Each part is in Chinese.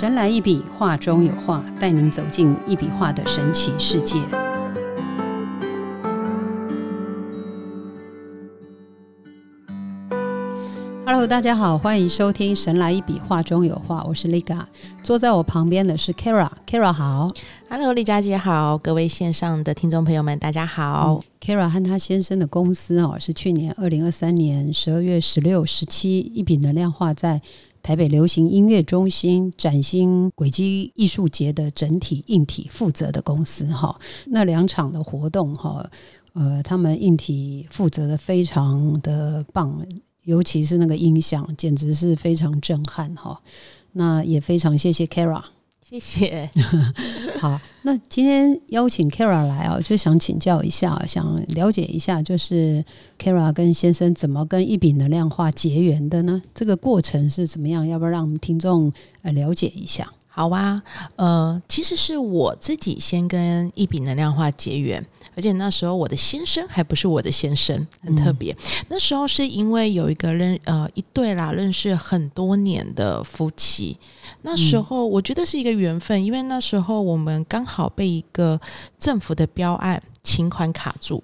神来一笔，画中有画，带您走进一笔画的神奇世界。Hello，大家好，欢迎收听《神来一笔，画中有画》，我是 Liga，坐在我旁边的是 Kara，Kara 好，Hello，丽佳姐好，各位线上的听众朋友们，大家好。Kara 和他先生的公司哦，是去年二零二三年十二月十六、十七，一笔能量画在台北流行音乐中心崭新轨迹艺术节的整体硬体负责的公司哈。那两场的活动哈，呃，他们硬体负责的非常的棒。尤其是那个音响，简直是非常震撼哈。那也非常谢谢 Kara，谢谢。好，那今天邀请 Kara 来啊，就想请教一下，想了解一下，就是 Kara 跟先生怎么跟一笔能量化结缘的呢？这个过程是怎么样？要不要让我们听众呃了解一下？好啊，呃，其实是我自己先跟一笔能量化结缘。而且那时候我的先生还不是我的先生，很特别。那时候是因为有一个认呃一对啦，认识很多年的夫妻。那时候我觉得是一个缘分，因为那时候我们刚好被一个政府的标案请款卡住，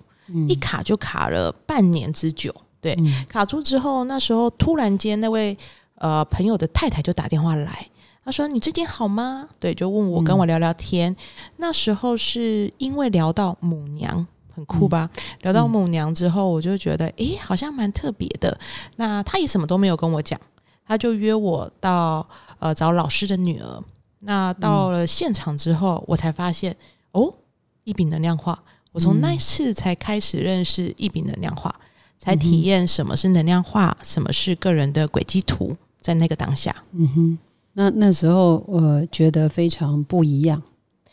一卡就卡了半年之久。对，卡住之后，那时候突然间那位呃朋友的太太就打电话来。他说：“你最近好吗？”对，就问我跟我聊聊天。那时候是因为聊到母娘，很酷吧？聊到母娘之后，我就觉得，诶，好像蛮特别的。那他也什么都没有跟我讲，他就约我到呃找老师的女儿。那到了现场之后，我才发现，哦，一笔能量化。我从那次才开始认识一笔能量化，才体验什么是能量化，什么是个人的轨迹图。在那个当下，嗯哼。那那时候我觉得非常不一样，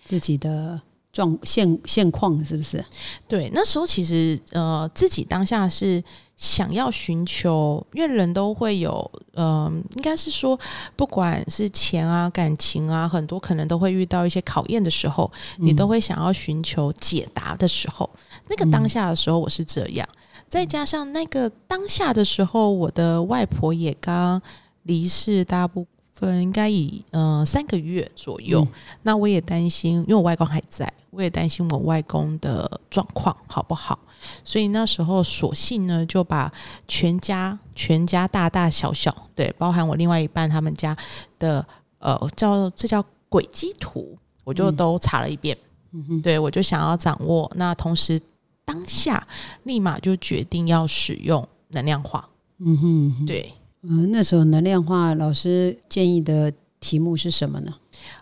自己的状现现况是不是？对，那时候其实呃，自己当下是想要寻求，因为人都会有，嗯，应该是说，不管是钱啊、感情啊，很多可能都会遇到一些考验的时候，你都会想要寻求解答的时候。那个当下的时候，我是这样，再加上那个当下的时候，我的外婆也刚离世，大部。分应该以呃三个月左右，那我也担心，因为我外公还在，我也担心我外公的状况好不好，所以那时候索性呢就把全家全家大大小小，对，包含我另外一半他们家的呃叫这叫轨迹图，我就都查了一遍，对我就想要掌握，那同时当下立马就决定要使用能量化，嗯哼，对。嗯，那时候能量化老师建议的题目是什么呢？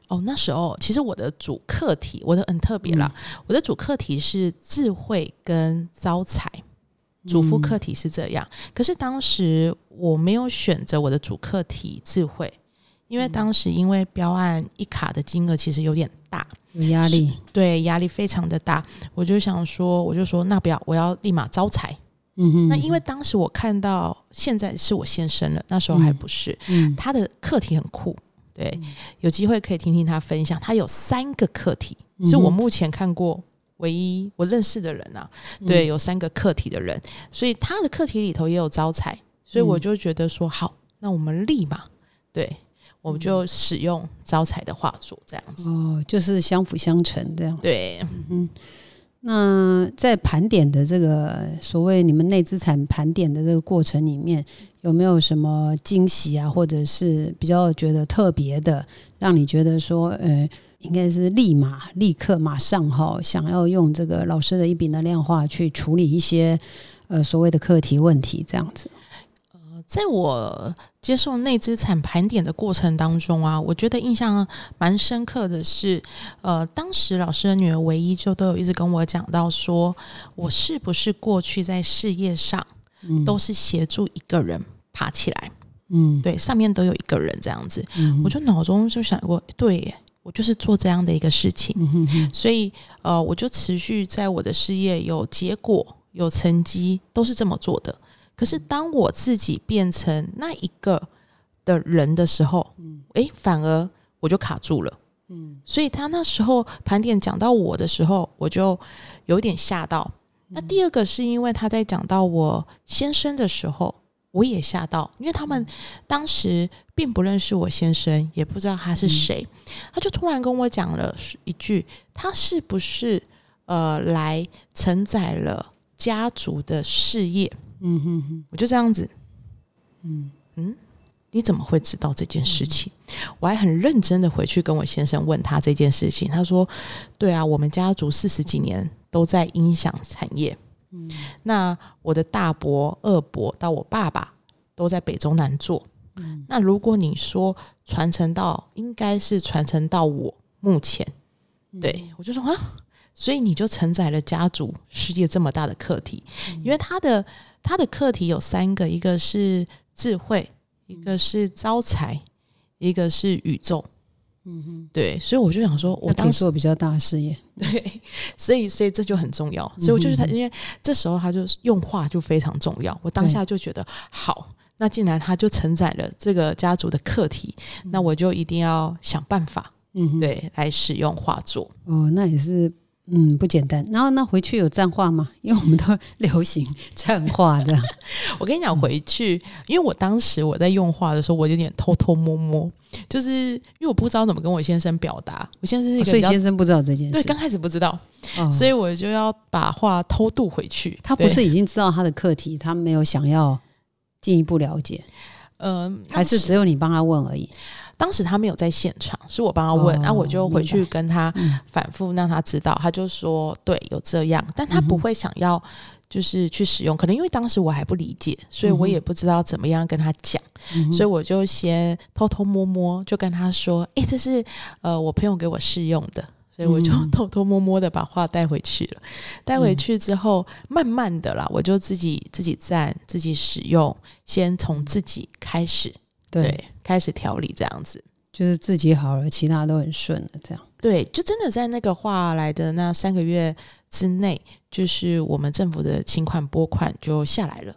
哦，那时候其实我的主课题，我的很特别啦，我的主课题是智慧跟招财，主副课题是这样。可是当时我没有选择我的主课题智慧，因为当时因为标案一卡的金额其实有点大，有压力，对，压力非常的大。我就想说，我就说那不要，我要立马招财。嗯哼，那因为当时我看到现在是我先生了，那时候还不是。嗯，他的课题很酷，对，有机会可以听听他分享。他有三个课题，是我目前看过唯一我认识的人啊。对，有三个课题的人，所以他的课题里头也有招财，所以我就觉得说好，那我们立马对，我们就使用招财的画作这样子。哦，就是相辅相成这样。对，嗯。那在盘点的这个所谓你们内资产盘点的这个过程里面，有没有什么惊喜啊，或者是比较觉得特别的，让你觉得说，呃，应该是立马、立刻、马上哈，想要用这个老师的一笔能量化去处理一些呃所谓的课题问题，这样子。在我接受内资产盘点的过程当中啊，我觉得印象蛮深刻的是，呃，当时老师的女儿唯一就都有一直跟我讲到，说我是不是过去在事业上都是协助一个人爬起来，嗯，对，上面都有一个人这样子，我就脑中就想过，对我就是做这样的一个事情，所以呃，我就持续在我的事业有结果、有成绩，都是这么做的。可是当我自己变成那一个的人的时候，嗯，哎，反而我就卡住了，嗯，所以他那时候盘点讲到我的时候，我就有点吓到。那第二个是因为他在讲到我先生的时候，我也吓到，因为他们当时并不认识我先生，也不知道他是谁，他就突然跟我讲了一句：“他是不是呃来承载了家族的事业？”嗯哼哼，我就这样子，嗯。嗯，你怎么会知道这件事情？我还很认真的回去跟我先生问他这件事情，他说：“对啊，我们家族四十几年都在音响产业。”嗯，那我的大伯、二伯到我爸爸都在北中南做。嗯，那如果你说传承到，应该是传承到我目前，对我就说啊，所以你就承载了家族世界这么大的课题，因为他的他的课题有三个，一个是智慧，一个是招财，一个是宇宙。嗯哼，对，所以我就想说，我当时我比较大事业，对，所以所以这就很重要，所以我就是他，因为这时候他就用话就非常重要，我当下就觉得好，那既然他就承载了这个家族的课题，那我就一定要想办法，嗯，对，来使用画作。哦，那也是。嗯，不简单。然后那回去有蘸画吗？因为我们都流行蘸画的。我跟你讲，回去，因为我当时我在用画的时候，我有点偷偷摸摸，就是因为我不知道怎么跟我先生表达。我先生是一个，所以先生不知道这件事。对，刚开始不知道，所以我就要把话偷渡回去。他不是已经知道他的课题，他没有想要进一步了解。嗯，还是只有你帮他问而已。当时他没有在现场，是我帮他问，然后我就回去跟他反复让他知道，他就说对，有这样，但他不会想要就是去使用，可能因为当时我还不理解，所以我也不知道怎么样跟他讲，所以我就先偷偷摸摸就跟他说，哎，这是呃我朋友给我试用的，所以我就偷偷摸摸的把画带回去了。带回去之后，慢慢的啦，我就自己自己站，自己使用，先从自己开始。对，开始调理这样子，就是自己好了，其他都很顺了。这样，对，就真的在那个画来的那三个月之内，就是我们政府的请款拨款就下来了。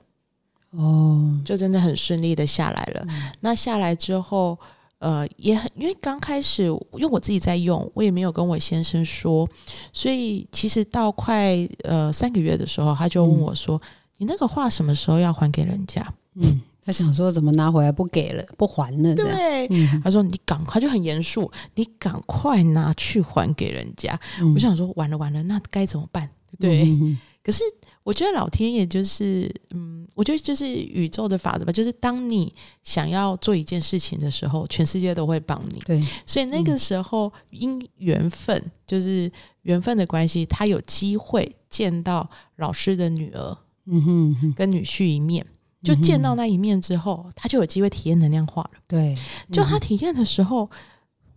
哦，就真的很顺利的下来了。那下来之后，呃，也很因为刚开始，因为我自己在用，我也没有跟我先生说，所以其实到快呃三个月的时候，他就问我说：“你那个画什么时候要还给人家？”嗯。他想说怎么拿回来不给了不还了？对，他说你赶快就很严肃，你赶快拿去还给人家。我想说完了完了，那该怎么办？对，可是我觉得老天爷就是，嗯，我觉得就是宇宙的法则吧，就是当你想要做一件事情的时候，全世界都会帮你。对，所以那个时候因缘分，就是缘分的关系，他有机会见到老师的女儿，嗯哼，跟女婿一面。就见到那一面之后，他就有机会体验能量化了。对，就他体验的时候，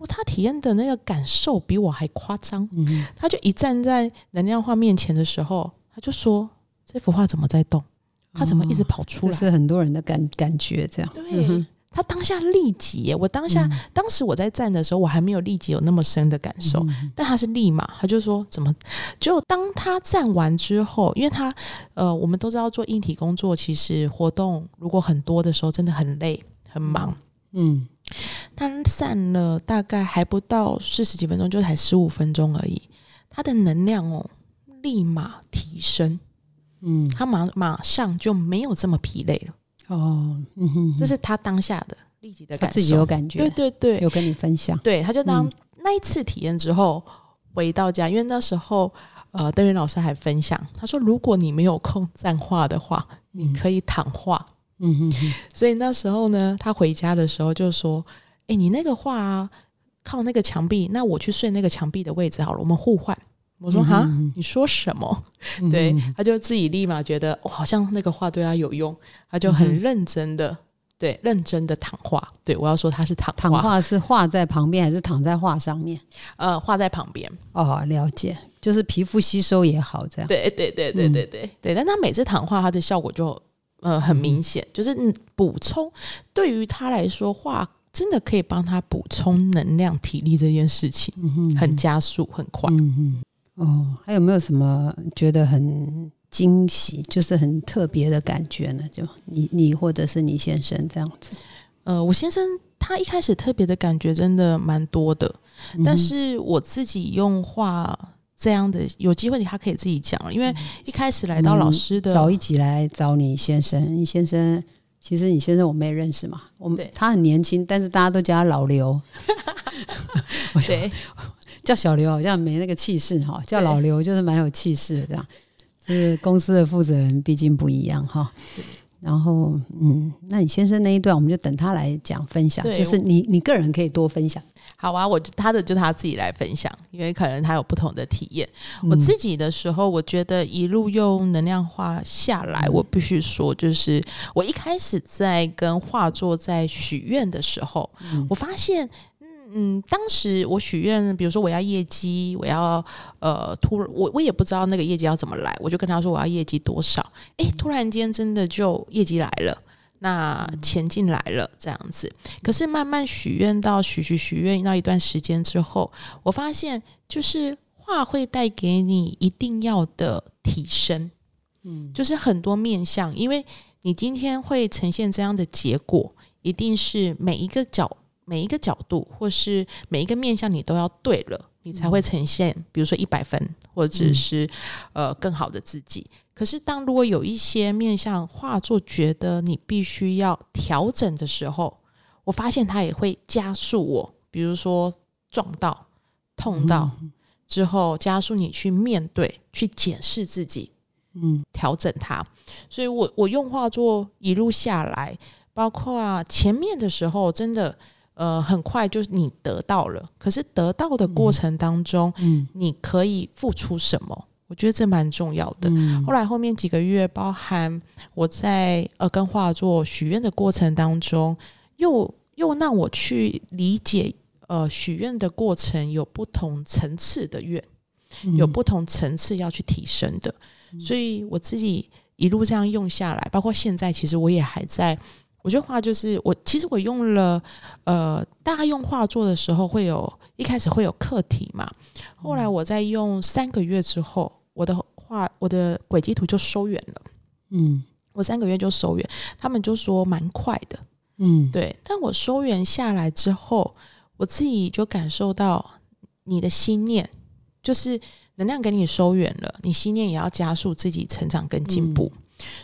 他体验的那个感受比我还夸张。嗯，他就一站在能量画面前的时候，他就说：“这幅画怎么在动？他怎么一直跑出来？”是很多人的感感觉，这样。对。他当下立即，我当下当时我在站的时候，我还没有立即有那么深的感受，但他是立马，他就说怎么？就当他站完之后，因为他呃，我们都知道做硬体工作，其实活动如果很多的时候，真的很累很忙。嗯，他站了大概还不到四十几分钟，就才十五分钟而已，他的能量哦，立马提升。嗯，他马马上就没有这么疲累了。哦，嗯哼，这是他当下的立即的感受，自己有感觉，对对对，有跟你分享，对，他就当那一次体验之后回到家，因为那时候呃，邓云老师还分享，他说如果你没有空站画的话，你可以躺画，嗯哼，所以那时候呢，他回家的时候就说，哎，你那个画啊，靠那个墙壁，那我去睡那个墙壁的位置好了，我们互换。我说哈，你说什么？对，他就自己立马觉得，好像那个话对他有用，他就很认真的，对，认真的躺画。对我要说他是躺躺画，是画在旁边还是躺在画上面？呃，画在旁边。哦，了解，就是皮肤吸收也好，这样。对对对对对对对。但他每次躺画，他的效果就呃很明显，就是补充。对于他来说，画真的可以帮他补充能量、体力这件事情，很加速、很快。哦，还有没有什么觉得很惊喜，就是很特别的感觉呢？就你你或者是你先生这样子？呃，我先生他一开始特别的感觉真的蛮多的，但是我自己用话这样的，有机会他可以自己讲，因为一开始来到老师的早一集来找你先生，你先生其实你先生我们也认识嘛，我们对他很年轻，但是大家都叫他老刘，对，叫小刘好像没那个气势哈，叫老刘就是蛮有气势的这样。是公司的负责人，毕竟不一样哈。然后，嗯，那你先生那一段，我们就等他来讲分享，就是你你个人可以多分享。好啊，我就他的就他自己来分享，因为可能他有不同的体验。嗯我自己的时候，我觉得一路用能量画下来，我必须说，就是我一开始在跟画作在许愿的时候，我发现。嗯，当时我许愿，比如说我要业绩，我要呃，突我我也不知道那个业绩要怎么来，我就跟他说我要业绩多少，诶，突然间真的就业绩来了，那钱进来了这样子。可是慢慢许愿到许许许愿到一段时间之后，我发现就是话会带给你一定要的提升，嗯，就是很多面向，因为你今天会呈现这样的结果，一定是每一个角。每一个角度，或是每一个面向，你都要对了，你才会呈现，比如说一百分，或者是、呃更好的自己。可是，当如果有一些面向画作觉得你必须要调整的时候，我发现它也会加速我，比如说撞到、痛到之后，加速你去面对、去检视自己，嗯调整它。所以我我用画作一路下来，包括前面的时候，真的。呃，很快就是你得到了，可是得到的过程当中，嗯你可以付出什么？我觉得这蛮重要的。嗯后来后面几个月，包含我在呃跟画作许愿的过程当中，又又让我去理解，呃，许愿的过程有不同层次的愿，嗯有不同层次要去提升的。所以我自己一路这样用下来，包括现在，其实我也还在。我觉得画就是我，其实我用了，呃，大家用画作的时候会有一开始会有课题嘛，后来我在用三个月之后，我的画我的轨迹图就收远了，嗯。我三个月就收远，他们就说蛮快的，嗯，对，但我收远下来之后，我自己就感受到你的心念，就是能量给你收远了，你心念也要加速自己成长跟进步，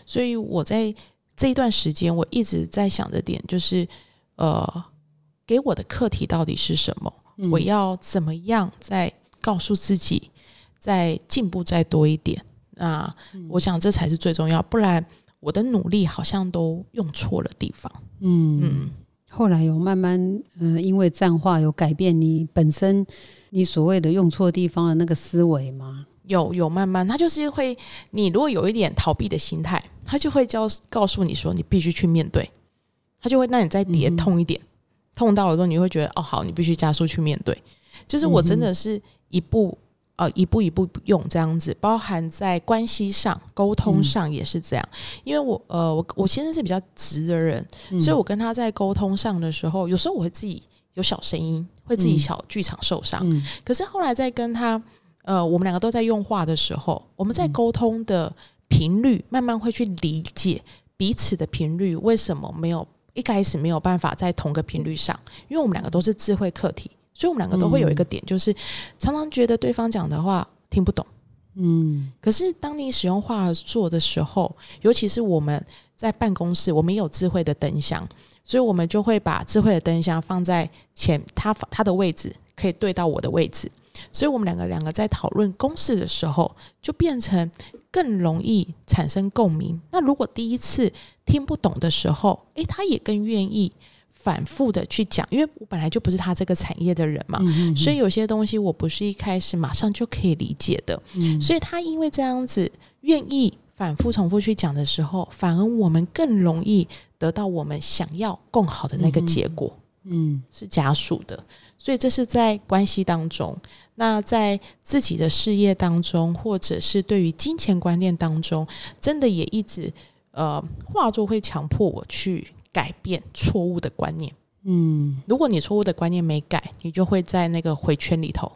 所以我在。这一段时间，我一直在想的点就是，呃，给我的课题到底是什么？嗯我要怎么样再告诉自己，再进步再多一点？那、我想这才是最重要，不然我的努力好像都用错了地方。嗯嗯，后来有慢慢呃，因为战化有改变你本身你所谓的用错地方的那个思维吗？有有慢慢，他就是会，你如果有一点逃避的心态，他就会教告诉你说，你必须去面对，他就会让你再跌痛一点，痛到了之后，你会觉得哦，好，你必须加速去面对。就是我真的是一步、呃一步一步用这样子，包含在关系上、沟通上也是这样。因为我呃我我先生是比较直的人，嗯。所以我跟他在沟通上的时候，有时候我会自己有小声音，会自己嗯。小剧场受伤。嗯。可是后来在跟他，呃，我们两个都在用话的时候，我们在嗯。沟通的频率，慢慢会去理解彼此的频率为什么没有一开始没有办法在同个频率上，因为我们两个都是智慧课题，所以我们两个都会有一个点，就是常常觉得对方讲的话听不懂。嗯。可是当你使用画作的时候，尤其是我们在办公室，我们有智慧的灯箱，所以我们就会把智慧的灯箱放在前他他的位置，可以对到我的位置，所以我们两个两个在讨论公式的时候，就变成更容易产生共鸣。那如果第一次听不懂的时候，诶，他也更愿意反复的去讲，因为我本来就不是他这个产业的人嘛，嗯所以有些东西我不是一开始马上就可以理解的。嗯。所以他因为这样子愿意反复重复去讲的时候，反而我们更容易得到我们想要更好的那个结果，嗯是家属的。所以这是在关系当中，那在自己的事业当中，或者是对于金钱观念当中，真的也一直呃，画作会强迫我去改变错误的观念。嗯，如果你错误的观念没改，你就会在那个回圈里头。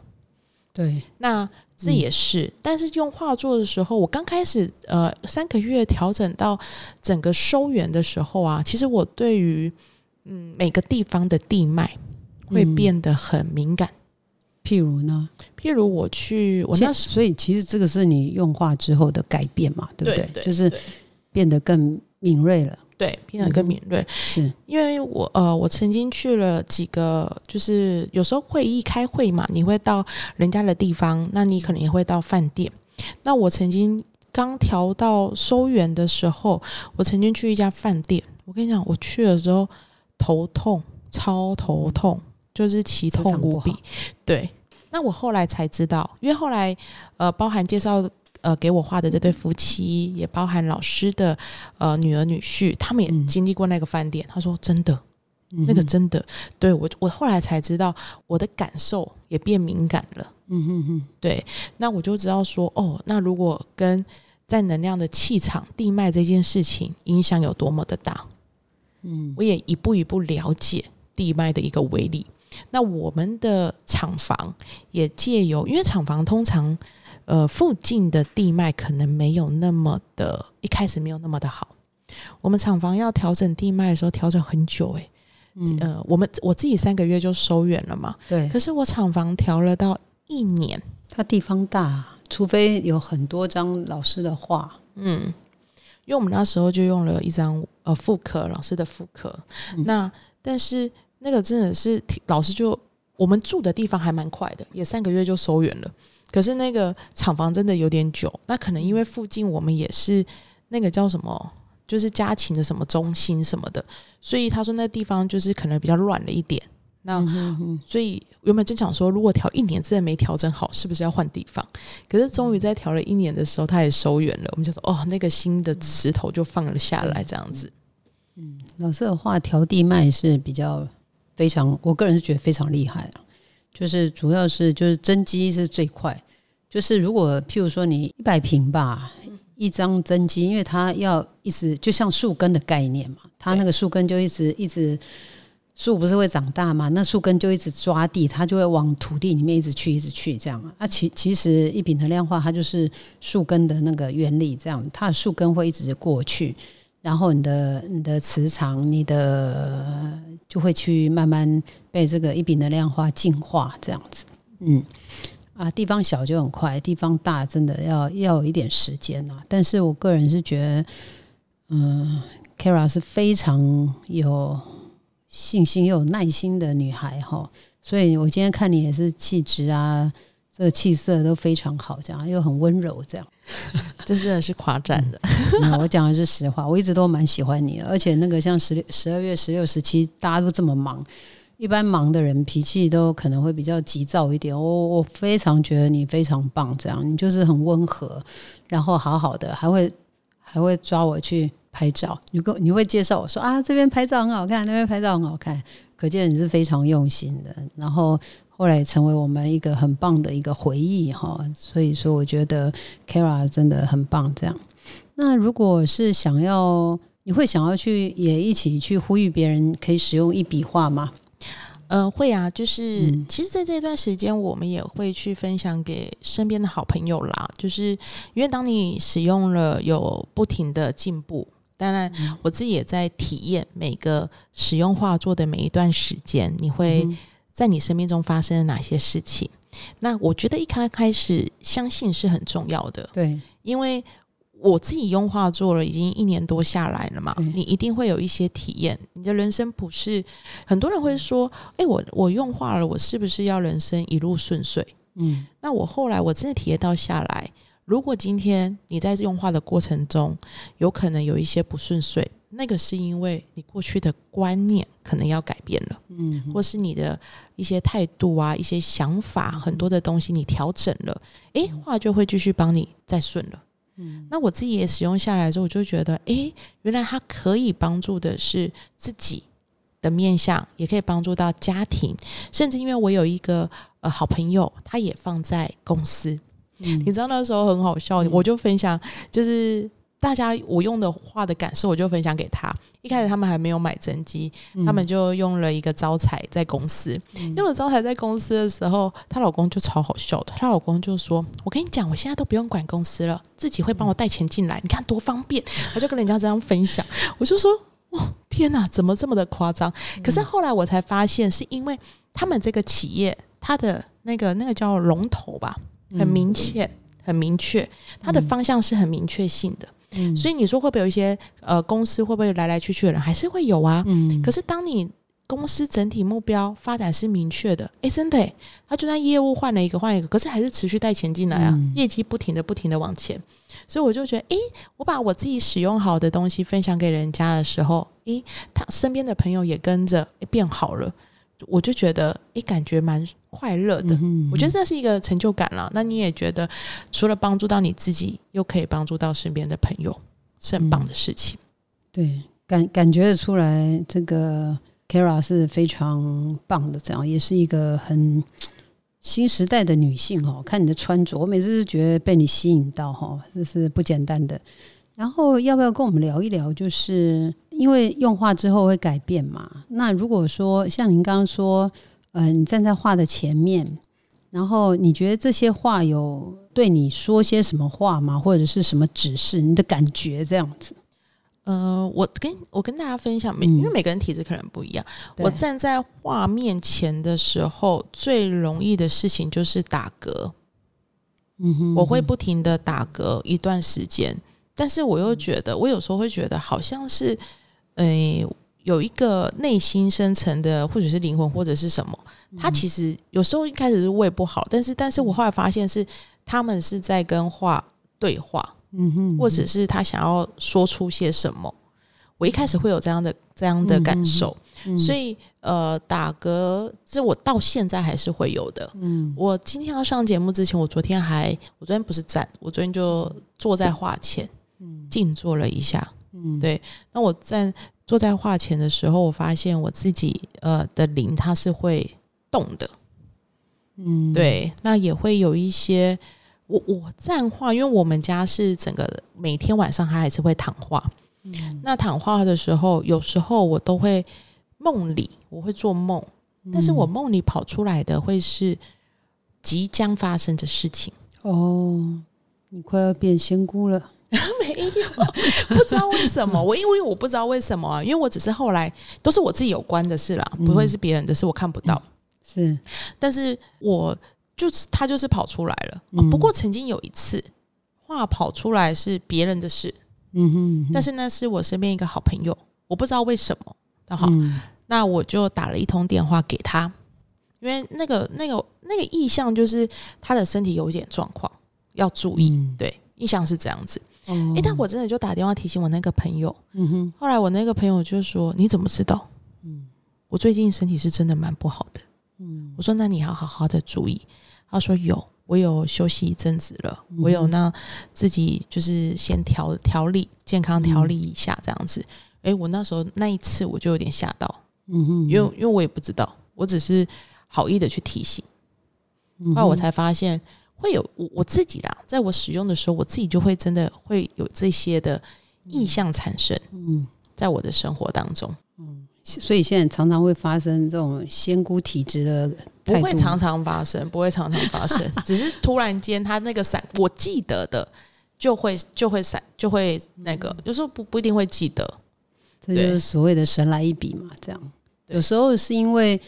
对，那这也是，但是用画作的时候，我刚开始呃三个月调整到整个收圆的时候啊，其实我对于嗯每个地方的地脉会嗯变得很敏感。譬如呢，譬如我去，我那时所以其实这个是你用化之后的改变嘛，对不对？对就是变得更敏锐了。对，变得更敏锐。是因为我呃，我曾经去了几个，就是有时候会议开会嘛，你会到人家的地方，那你可能也会到饭店。那我曾经刚调到收园的时候，我曾经去一家饭店，我跟你讲，我去的时候头痛，超头痛，就是奇痛无比。对，那我后来才知道，因为后来呃，包含介绍。呃，给我画的这对夫妻，也包含老师的呃女儿女婿，他们也经历过那个饭店。他说：“真的，那个真的，对我我后来才知道，我的感受也变敏感了。”嗯哼哼，对，那我就知道说，哦，那如果跟在能量的气场、地脉这件事情影响有多么的大，嗯，我也一步一步了解地脉的一个威力。那我们的厂房也借由，因为厂房通常。呃，附近的地脉可能没有那么的，一开始没有那么的好。我们厂房要调整地脉的时候，调整很久，诶。嗯，呃，我们我自己三个月就收远了嘛。对。可是我厂房调了到一年，它地方大，除非有很多张老师的画。嗯，因为我们那时候就用了一张呃复刻老师的复刻，那但是那个真的是老师就我们住的地方还蛮快的，也三个月就收远了。可是那个厂房真的有点久，那可能因为附近我们也是那个叫什么，就是家禽的什么中心什么的，所以他说那地方就是可能比较乱了一点。那所以原本就想说，如果调一年真的没调整好，是不是要换地方？可是终于在调了一年的时候，他也收远了。我们就说，哦，那个新的石头就放了下来，这样子。老师的话调地脉是比较非常，我个人是觉得非常厉害就是主要是就是增肌是最快，就是如果譬如说你一百平吧，一张增肌，因为它要一直就像树根的概念嘛，它那个树根就一直一直树不是会长大嘛，那树根就一直抓地，它就会往土地里面一直去一直去这样啊。那其其实一品能量化它就是树根的那个原理，这样它的树根会一直过去。然后你的你的磁场，你的就会去慢慢被这个一笔能量化净化，这样子。嗯，啊，地方小就很快，地方大真的要要有一点时间啊。但是我个人是觉得，嗯，Kara 是非常有信心又有耐心的女孩哈。所以我今天看你也是气质啊。这个气色都非常好，这样又很温柔，这样，这真的是夸赞的。我讲的是实话，我一直都蛮喜欢你，而且那个像十六、十二月十六、十七，大家都这么忙，一般忙的人脾气都可能会比较急躁一点。我我非常觉得你非常棒，这样你就是很温和，然后好好的，还会还会抓我去拍照。你跟你会介绍我说啊，这边拍照很好看，那边拍照很好看，可见你是非常用心的。然后。后来成为我们一个很棒的一个回忆哈，所以说我觉得 Kara 真的很棒。这样，那如果是想要，你会想要去也一起去呼吁别人可以使用一笔画吗？呃，会啊，就是其实在这段时间，我们也会去分享给身边的好朋友啦。就是因为当你使用了，有不停的进步，当然我自己也在体验每个使用画作的每一段时间，你会。在你生命中发生了哪些事情？那我觉得一开开始相信是很重要的。对，因为我自己用画做了已经一年多下来了嘛，你一定会有一些体验。你的人生不是很多人会说：“哎，我我用画了，我是不是要人生一路顺遂？”嗯，那我后来我真的体验到下来，如果今天你在用画的过程中有可能有一些不顺遂。那个是因为你过去的观念可能要改变了，嗯，或是你的一些态度啊、一些想法，很多的东西你调整了，诶，画就会继续帮你再顺了。嗯，那我自己也使用下来之后，我就觉得，诶，原来它可以帮助的是自己的面相，也可以帮助到家庭，甚至因为我有一个呃好朋友，他也放在公司，嗯，你知道那时候很好笑，我就分享就是。大家我用的话的感受，我就分享给他。一开始他们还没有买真机，他们就用了一个招财在公司。用了招财在公司的时候，她老公就超好笑的。她老公就说：“我跟你讲，我现在都不用管公司了，自己会帮我带钱进来，你看多方便。”我就跟人家这样分享，我就说：“哇，天哪，怎么这么的夸张？”可是后来我才发现，是因为他们这个企业，它的那个那个叫龙头吧，很明确，很明确，它的方向是很明确性的。嗯。所以你说会不会有一些呃公司会不会来来去去的人还是会有啊？嗯。可是当你公司整体目标发展是明确的，诶，真的诶，他就算业务换了一个换一个，可是还是持续带钱进来啊，嗯。业绩不停的不停的往前，所以我就觉得，诶，我把我自己使用好的东西分享给人家的时候，诶，他身边的朋友也跟着诶变好了，我就觉得，诶，感觉蛮快乐的。嗯我觉得这是一个成就感了。那你也觉得，除了帮助到你自己，又可以帮助到身边的朋友，是很棒的事情。对，感感觉得出来，这个 Kara 是非常棒的，这样也是一个很新时代的女性哦。看你的穿着，我每次都觉得被你吸引到哈，这是不简单的。然后要不要跟我们聊一聊？就是因为用画之后会改变嘛。那如果说像您刚刚说，呃，你站在画的前面，然后你觉得这些画有对你说些什么话吗？或者是什么指示？你的感觉这样子？呃，我跟我跟大家分享，因为每个人体质可能不一样。对我站在画面前的时候，最容易的事情就是打嗝，嗯哼我会不停的打嗝一段时间，但是我又觉得，我有时候会觉得好像是，呃，有一个内心深层的，或者是灵魂，或者是什么，他其实有时候一开始是胃不好，但是，但是我后来发现是他们是在跟画对话，嗯哼，或者是他想要说出些什么。我一开始会有这样的这样的感受，嗯所以呃，打嗝这我到现在还是会有的。嗯。我今天要上节目之前，我昨天还，我昨天不是站，我昨天就坐在画前嗯。静坐了一下。嗯。对那我在坐在画前的时候，我发现我自己呃的灵它是会动的，嗯，对，那也会有一些我我站画，因为我们家是整个每天晚上他还是会躺画，嗯。那躺画的时候，有时候我都会梦里我会做梦，但是我梦里跑出来的会是即将发生的事情。哦，你快要变仙姑了，没有，不知道为什么。我因为我不知道为什么啊，因为我只是后来都是我自己有关的事啦，嗯不会是别人的事，我看不到。是但是我就是他就是跑出来了。不过曾经有一次话跑出来是别人的事，嗯哼，但是那是我身边一个好朋友，我不知道为什么。那好，嗯那我就打了一通电话给他，因为那个那个那个意向就是他的身体有一点状况，要注意。嗯对，意向是这样子。哦诶，但我真的就打电话提醒我那个朋友，嗯哼后来我那个朋友就说：“你怎么知道？嗯我最近身体是真的蛮不好的。”嗯我说：“那你要好好的注意。”他说：“有，我有休息一阵子了，嗯我有那自己就是先调调理健康调理一下这样子。诶，我那时候那一次我就有点吓到，嗯哼，因为因为我也不知道，我只是好意的去提醒，嗯后来我才发现会有我我自己啦，在我使用的时候，我自己就会真的会有这些的意向产生嗯。在我的生活当中。嗯所以现在常常会发生这种仙姑体质的不，会常常发生，不会常常发生，只是突然间他那个闪，我记得的就会就会闪，就会那个，有时候不不一定会记得。这就是所谓的神来一笔嘛。这样，有时候是因为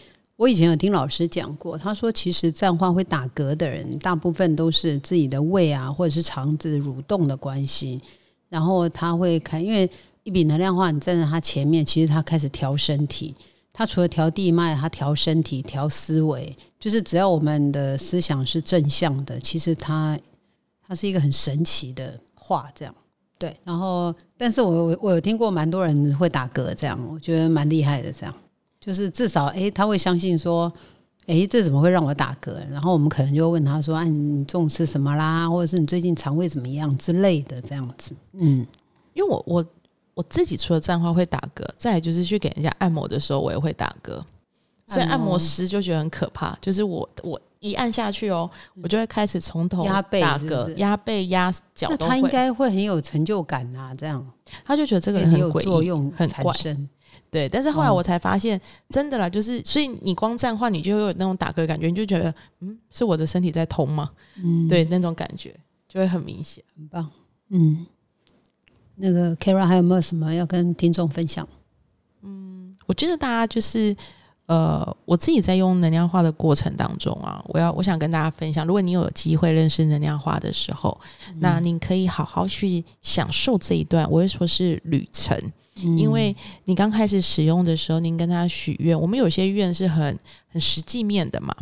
我以前有听老师讲过，他说其实站话会打嗝的人，大部分都是自己的胃啊或者是肠子蠕动的关系，然后他会看，因为一笔能量化，你站在他前面，其实他开始调身体。他除了调地脉，他调身体、调思维，就是只要我们的思想是正向的，其实他他是一个很神奇的话，这样对。然后，但是我我我有听过蛮多人会打嗝，这样我觉得蛮厉害的。这样就是至少诶，他会相信说，诶，这怎么会让我打嗝？然后我们可能就会问他说，啊，你中午吃什么啦？或者是你最近肠胃怎么样之类的，这样子。嗯因为我我我自己除了站话会打嗝，再来就是去给人家按摩的时候，我也会打嗝，所以按摩师就觉得很可怕，就是我我一按下去哦，我就会开始从头压背打嗝，压背压脚那他应，该会很有成就感啊，这样他就觉得这个人很诡异，作用很怪。对，但是后来哦我才发现，真的啦，就是所以你光站话，你就会有那种打嗝的感觉，你就觉得嗯，是我的身体在通吗？嗯，对，那种感觉就会很明显。很棒。嗯，那个 Kara 还有没有什么要跟听众分享？嗯我觉得大家就是呃，我自己在用能量化的过程当中啊，我要我想跟大家分享，如果你有机会认识能量化的时候，那你可以好好去享受这一段，我会说是旅程，因为你刚开始使用的时候，您跟他许愿，我们有些愿是很很实际面的嘛，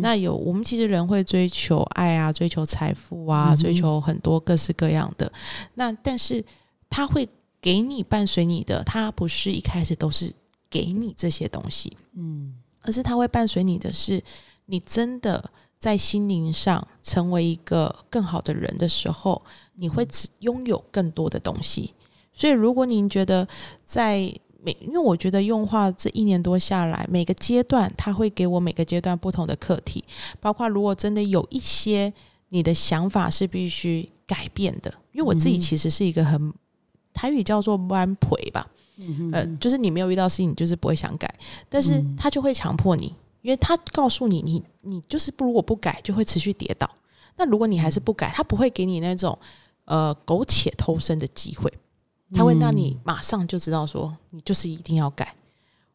那有我们其实人会追求爱啊，追求财富啊，追求很多各式各样的，那但是他会给你伴随你的，他不是一开始都是。给你这些东西，嗯，而是他会伴随你的是，你真的在心灵上成为一个更好的人的时候，你会只拥有更多的东西。所以，如果您觉得在每，因为我觉得用化这一年多下来，每个阶段它会给我每个阶段不同的课题，包括如果真的有一些你的想法是必须改变的，因为我自己其实是一个很台语叫做弯腿吧。呃，就是你没有遇到事情，你就是不会想改，但是他就会强迫你，因为他告诉你，你你就是不如果不改，就会持续跌倒。那如果你还是不改，他不会给你那种呃苟且偷生的机会，他会让你马上就知道说，你就是一定要改。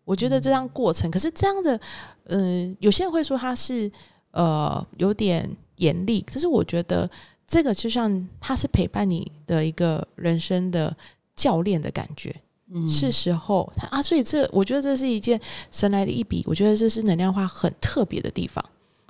我觉得这样过程，可是这样的，嗯，有些人会说他是呃有点严厉，可是我觉得这个就像他是陪伴你的一个人生的教练的感觉。嗯是时候他啊，所以这我觉得这是一件神来的一笔。我觉得这是能量化很特别的地方。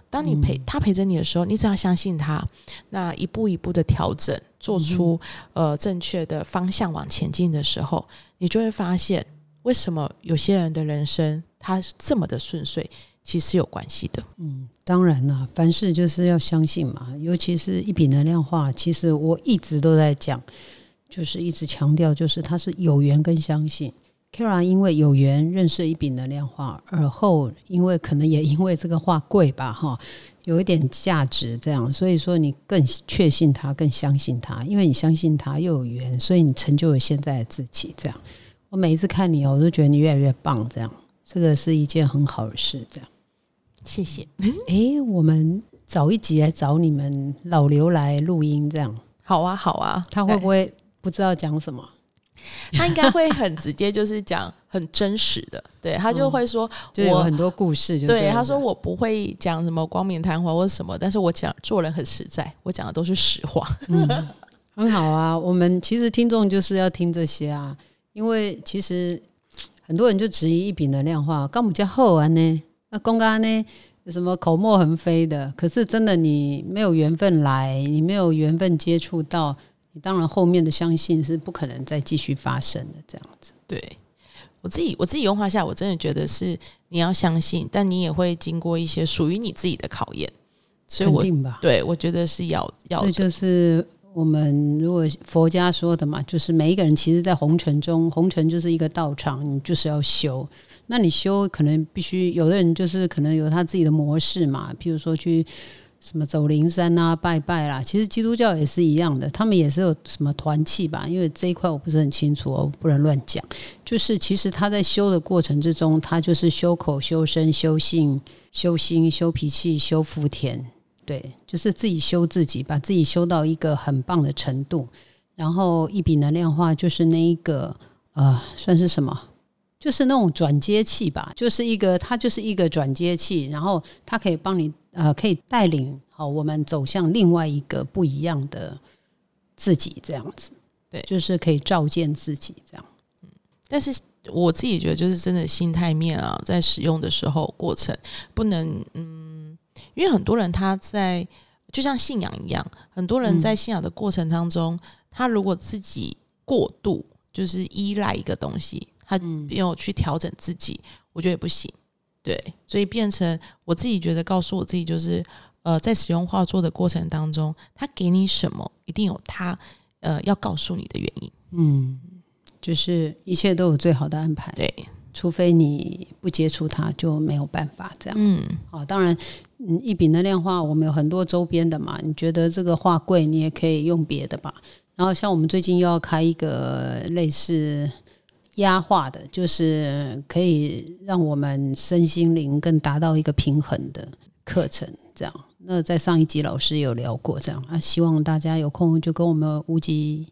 当你陪他陪着你的时候，你只要相信他，那一步一步的调整，做出呃正确的方向往前进的时候，你就会发现为什么有些人的人生他这么的顺遂，其实有关系的。嗯，当然了，凡事就是要相信嘛，尤其是一笔能量化，其实我一直都在讲。就是一直强调，就是他是有缘跟相信。Kara 因为有缘认识一笔能量画，而后因为可能也因为这个画贵吧，哈，有一点价值，这样，所以说你更确信他，更相信他，因为你相信他又有缘，所以你成就了现在的自己。这样，我每一次看你哦，我都觉得你越来越棒。这样，这个是一件很好的事。这样，谢谢。哎，我们早一集来找你们老刘来录音，这样好啊，好啊，他会不会？不知道讲什么，他应该会很直接，就是讲很真实的。对他就会说，就有很多故事。对他说，我不会讲什么光明谈话或者什么，但是我讲做人很实在，我讲的都是实话。嗯，很好啊。我们其实听众就是要听这些啊，因为其实很多人就质疑一笔能量化，干不叫厚啊呢？那公干呢？什么口沫横飞的？可是真的，你没有缘分来，你没有缘分接触到。你当然后面的相信是不可能再继续发生的，这样子。对我自己，我自己用话下，我真的觉得是你要相信，但你也会经过一些属于你自己的考验。所以，我对我觉得是要要。这就是我们如果佛家说的嘛，就是每一个人其实，在红尘中，红尘就是一个道场，你就是要修。那你修，可能必须有的人就是可能有他自己的模式嘛，譬如说去。什么走灵山啊，拜拜啦！其实基督教也是一样的，他们也是有什么团契吧？因为这一块我不是很清楚，我不能乱讲。就是其实他在修的过程之中，他就是修口、修身、修性、修心、修脾气、修福田，对，就是自己修自己，把自己修到一个很棒的程度。然后一笔能量化，就是那一个呃，算是什么？就是那种转接器吧，就是一个，它就是一个转接器，然后它可以帮你。呃，可以带领好我们走向另外一个不一样的自己，这样子，对，就是可以照见自己这样。嗯，但是我自己觉得，就是真的心态面啊，在使用的时候过程不能，嗯，因为很多人他在就像信仰一样，很多人在信仰的过程当中，他如果自己过度就是依赖一个东西，他没有去调整自己，我觉得也不行。对，所以变成我自己觉得，告诉我自己就是，呃，在使用画作的过程当中，他给你什么，一定有他呃要告诉你的原因。嗯，就是一切都有最好的安排。对，除非你不接触它，就没有办法这样。嗯，好，当然，嗯，一笔能量画，我们有很多周边的嘛。你觉得这个画贵，你也可以用别的吧。然后，像我们最近又要开一个类似。压化的，就是可以让我们身心灵更达到一个平衡的课程。这样，那在上一集老师有聊过，这样啊，希望大家有空就跟我们无极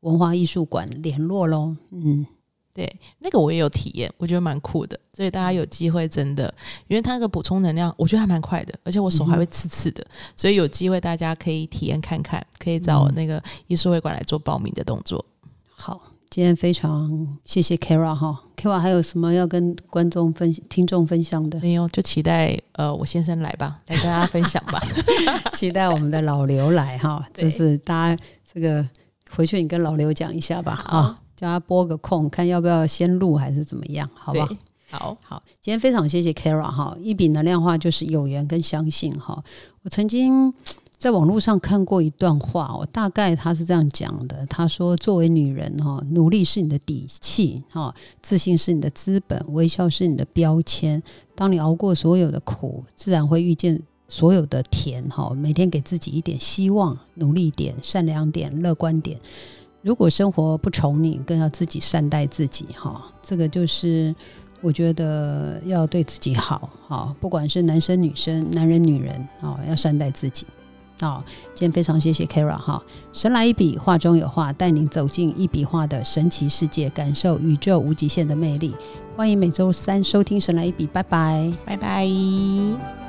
文化艺术馆联络喽。嗯，对，那个我也有体验，我觉得蛮酷的。所以大家有机会真的，因为它那个补充能量，我觉得还蛮快的，而且我手还会刺刺的。所以有机会大家可以体验看看，可以找那个艺术会馆来做报名的动作。好，今天非常谢谢 Kara 哈，Kara 还有什么要跟观众分听众分享的？没有，就期待呃我先生来吧，来跟大家分享吧。期待我们的老刘来哈，就是大家这个回去你跟老刘讲一下吧，啊。叫他拨个空，看要不要先录还是怎么样？好吧，好好。今天非常谢谢 Kara 哈，一笔能量化就是有缘跟相信哈。我曾经在网络上看过一段话，我大概他是这样讲的：他说，作为女人哈，努力是你的底气哈，自信是你的资本，微笑是你的标签。当你熬过所有的苦，自然会遇见所有的甜哈。每天给自己一点希望，努力点，善良点，乐观点。如果生活不宠你，更要自己善待自己哈。这个就是我觉得要对自己好哈，不管是男生女生、男人女人啊，要善待自己好。今天非常谢谢 Kara 哈，神来一笔，画中有画，带您走进一笔画的神奇世界，感受宇宙无极限的魅力。欢迎每周三收听《神来一笔》，拜拜，拜拜。